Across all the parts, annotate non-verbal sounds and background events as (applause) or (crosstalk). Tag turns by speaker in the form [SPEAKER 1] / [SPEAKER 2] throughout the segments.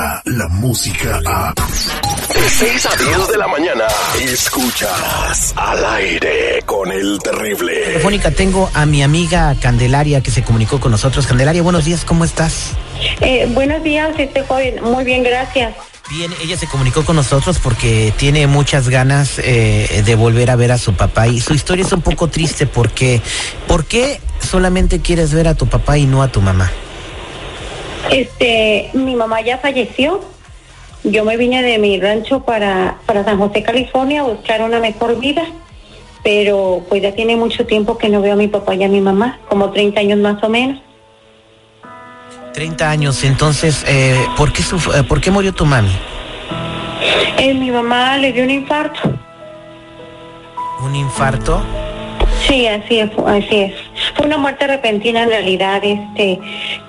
[SPEAKER 1] llega la música a... De 6 a 10 de la mañana, escuchas al aire con el terrible.
[SPEAKER 2] Telefónica, tengo a mi amiga Candelaria que se comunicó con nosotros. Candelaria, buenos días, ¿cómo estás?
[SPEAKER 3] Eh, buenos días, este joven. Muy bien, gracias.
[SPEAKER 2] Bien, ella se comunicó con nosotros porque tiene muchas ganas eh, de volver a ver a su papá y su historia es un poco triste porque ¿por qué solamente quieres ver a tu papá y no a tu mamá?
[SPEAKER 3] Este, mi mamá ya falleció. Yo me vine de mi rancho para, para San José, California, a buscar una mejor vida. Pero pues ya tiene mucho tiempo que no veo a mi papá y a mi mamá, como 30 años más o menos.
[SPEAKER 2] 30 años, entonces, eh, ¿por, qué suf- eh, ¿por qué murió tu mami?
[SPEAKER 3] Eh, mi mamá le dio un infarto.
[SPEAKER 2] ¿Un infarto?
[SPEAKER 3] Sí, así es, así es. Fue una muerte repentina en realidad, este,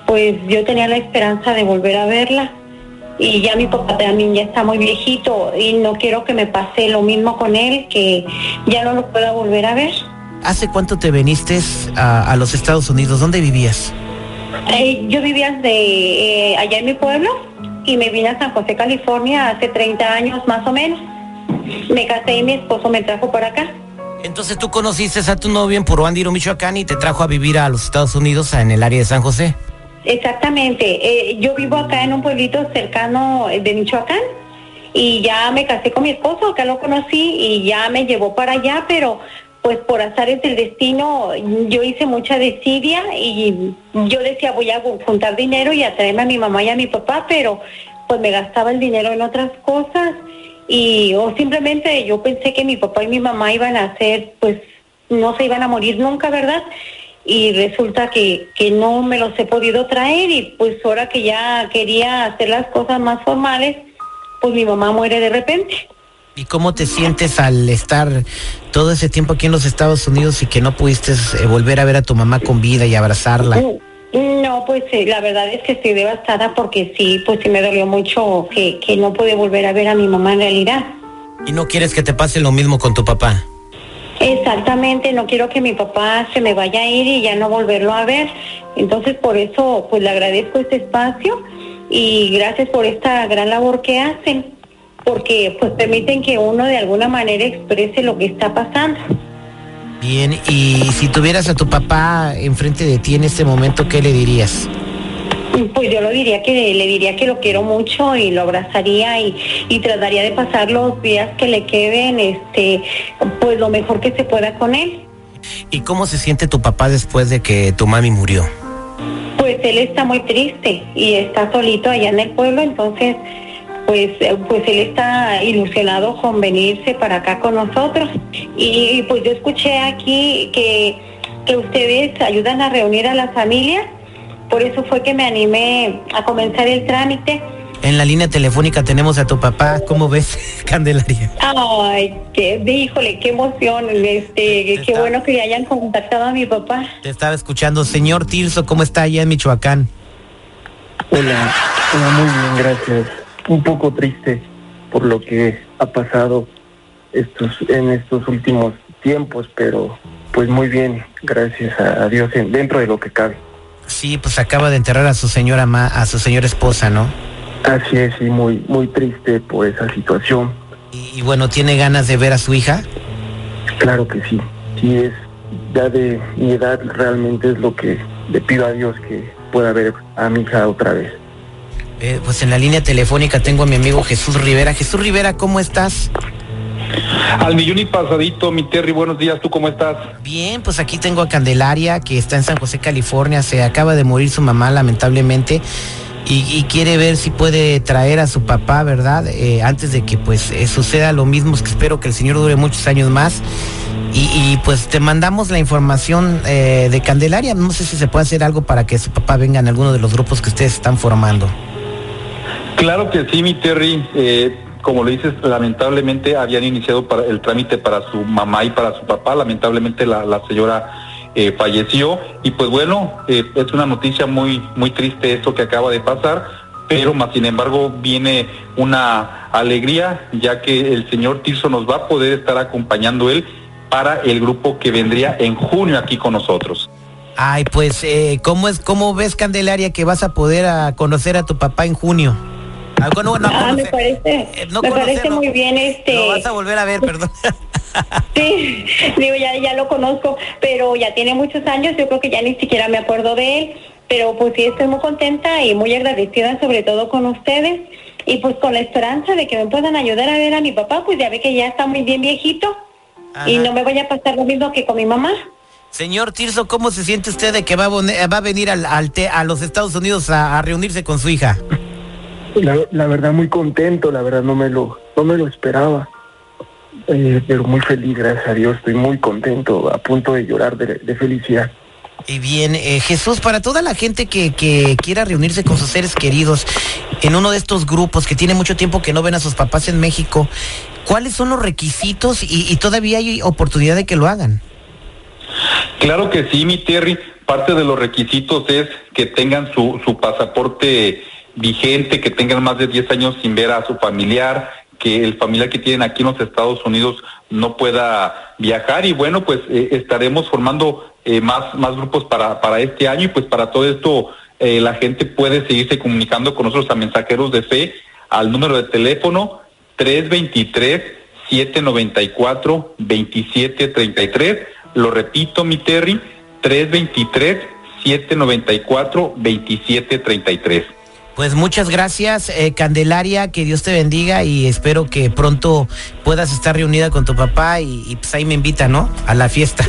[SPEAKER 3] pues yo tenía la esperanza de volver a verla y ya mi papá también ya está muy viejito y no quiero que me pase lo mismo con él, que ya no lo pueda volver a ver.
[SPEAKER 2] ¿Hace cuánto te viniste a, a los Estados Unidos? ¿Dónde vivías?
[SPEAKER 3] Eh, yo vivía de, eh, allá en mi pueblo y me vine a San José, California hace 30 años más o menos. Me casé y mi esposo me trajo para acá.
[SPEAKER 2] Entonces tú conociste a tu novio en Puruándiro, Michoacán y te trajo a vivir a los Estados Unidos en el área de San José.
[SPEAKER 3] Exactamente. Eh, yo vivo acá en un pueblito cercano eh, de Michoacán y ya me casé con mi esposo, acá lo conocí y ya me llevó para allá, pero pues por azares del destino yo hice mucha desidia y yo decía voy a juntar dinero y a traerme a mi mamá y a mi papá, pero pues me gastaba el dinero en otras cosas y o simplemente yo pensé que mi papá y mi mamá iban a ser pues no se iban a morir nunca, ¿verdad? y resulta que, que no me los he podido traer y pues ahora que ya quería hacer las cosas más formales, pues mi mamá muere de repente.
[SPEAKER 2] ¿Y cómo te sientes al estar todo ese tiempo aquí en los Estados Unidos y que no pudiste eh, volver a ver a tu mamá con vida y abrazarla?
[SPEAKER 3] No, pues eh, la verdad es que estoy devastada porque sí, pues sí me dolió mucho que, que no pude volver a ver a mi mamá en realidad.
[SPEAKER 2] ¿Y no quieres que te pase lo mismo con tu papá?
[SPEAKER 3] Exactamente, no quiero que mi papá se me vaya a ir y ya no volverlo a ver. Entonces por eso pues le agradezco este espacio y gracias por esta gran labor que hacen, porque pues permiten que uno de alguna manera exprese lo que está pasando.
[SPEAKER 2] Bien, y si tuvieras a tu papá enfrente de ti en este momento, ¿qué le dirías?
[SPEAKER 3] Pues yo lo diría que le diría que lo quiero mucho y lo abrazaría y, y trataría de pasar los días que le queden, este, pues lo mejor que se pueda con él.
[SPEAKER 2] ¿Y cómo se siente tu papá después de que tu mami murió?
[SPEAKER 3] Pues él está muy triste y está solito allá en el pueblo, entonces pues eh, pues él está ilusionado con venirse para acá con nosotros y, y, pues yo escuché aquí que, que ustedes ayudan a reunir a las familias, por eso fue que me animé a comenzar el trámite.
[SPEAKER 2] En la línea telefónica tenemos a tu papá, ¿cómo ves, (laughs) Candelaria?
[SPEAKER 3] Ay, qué, híjole, qué emoción, este, qué
[SPEAKER 2] está-
[SPEAKER 3] bueno que hayan contactado a mi papá.
[SPEAKER 2] Te estaba escuchando, señor Tirso, ¿cómo está allá en Michoacán?
[SPEAKER 4] Hola, hola, muy bien, gracias. Un poco triste por lo que ha pasado estos en estos últimos tiempos, pero pues muy bien, gracias a, Dios, en- dentro de lo que cabe.
[SPEAKER 2] Sí, pues acaba de enterrar a su señora ma, a su señora esposa, ¿no?
[SPEAKER 4] Así es, y muy, muy triste por esa situación.
[SPEAKER 2] Y, y bueno, ¿tiene ganas de ver a su hija?
[SPEAKER 4] Claro que sí, sí es, ya de mi edad realmente es lo que le pido a Dios que pueda ver a mi hija otra vez.
[SPEAKER 2] Eh, pues en la línea telefónica tengo a mi amigo Jesús Rivera. Jesús Rivera, ¿cómo estás?
[SPEAKER 5] Al millón y pasadito, mi Terry, buenos días, ¿tú cómo estás?
[SPEAKER 2] Bien, pues aquí tengo a Candelaria, que está en San José, California. Se acaba de morir su mamá, lamentablemente. Y, y quiere ver si puede traer a su papá, ¿verdad? Eh, antes de que pues eh, suceda lo mismo, que espero que el señor dure muchos años más. Y, y, pues te mandamos la información eh, de Candelaria. No sé si se puede hacer algo para que su papá venga en alguno de los grupos que ustedes están formando.
[SPEAKER 5] Claro que sí, mi Terry. Eh, como lo dices, lamentablemente habían iniciado el trámite para su mamá y para su papá. Lamentablemente la, señora eh, falleció y pues bueno, eh, es una noticia muy muy triste esto que acaba de pasar, pero más sin embargo viene una alegría ya que el señor Tirso nos va a poder estar acompañando él para el grupo que vendría en junio aquí con nosotros.
[SPEAKER 2] Ay, pues, eh, ¿cómo, es, ¿cómo ves, Candelaria, que vas a poder conocer a tu papá en junio? Algo no, no
[SPEAKER 3] Ah, me parece,
[SPEAKER 2] eh, no
[SPEAKER 3] me parece
[SPEAKER 2] conocerlo.
[SPEAKER 3] muy bien este.
[SPEAKER 2] Lo vas a volver a ver, perdón. (laughs)
[SPEAKER 3] Sí, digo, ya, ya lo conozco, pero ya tiene muchos años, yo creo que ya ni siquiera me acuerdo de él, pero pues sí estoy muy contenta y muy agradecida sobre todo con ustedes y pues con la esperanza de que me puedan ayudar a ver a mi papá, pues ya ve que ya está muy bien viejito y no me vaya a pasar lo mismo que con mi mamá.
[SPEAKER 2] Señor Tirso, ¿cómo se siente usted de que va a, va a venir al, al te- a los Estados Unidos a, a reunirse con su hija?
[SPEAKER 4] La, la verdad muy contento, la verdad no me lo, no me lo esperaba. Eh, pero muy feliz, gracias a Dios, estoy muy contento, a punto de llorar de, de felicidad.
[SPEAKER 2] Y bien, eh, Jesús, para toda la gente que, que quiera reunirse con sus seres queridos en uno de estos grupos que tiene mucho tiempo que no ven a sus papás en México, ¿cuáles son los requisitos y, y todavía hay oportunidad de que lo hagan?
[SPEAKER 5] Claro que sí, mi Terry. Parte de los requisitos es que tengan su, su pasaporte vigente, que tengan más de 10 años sin ver a su familiar, que el familiar que tienen aquí en los Estados Unidos no pueda viajar. Y bueno, pues eh, estaremos formando eh, más, más grupos para, para este año. Y pues para todo esto eh, la gente puede seguirse comunicando con nosotros a mensajeros de fe al número de teléfono 323 794 2733 lo repito, mi Terry, 323-794-2733.
[SPEAKER 2] Pues muchas gracias, eh, Candelaria, que Dios te bendiga y espero que pronto puedas estar reunida con tu papá y, y, pues ahí me invita, ¿no? A la fiesta.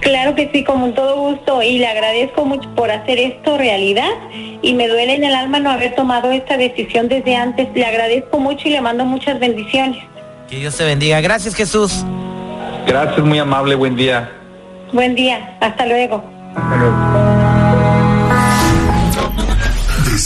[SPEAKER 3] Claro que sí, con todo gusto y le agradezco mucho por hacer esto realidad y me duele en el alma no haber tomado esta decisión desde antes. Le agradezco mucho y le mando muchas bendiciones.
[SPEAKER 2] Que Dios te bendiga. Gracias, Jesús.
[SPEAKER 5] Gracias, muy amable, buen día.
[SPEAKER 3] Buen día, hasta luego.
[SPEAKER 4] Hasta luego.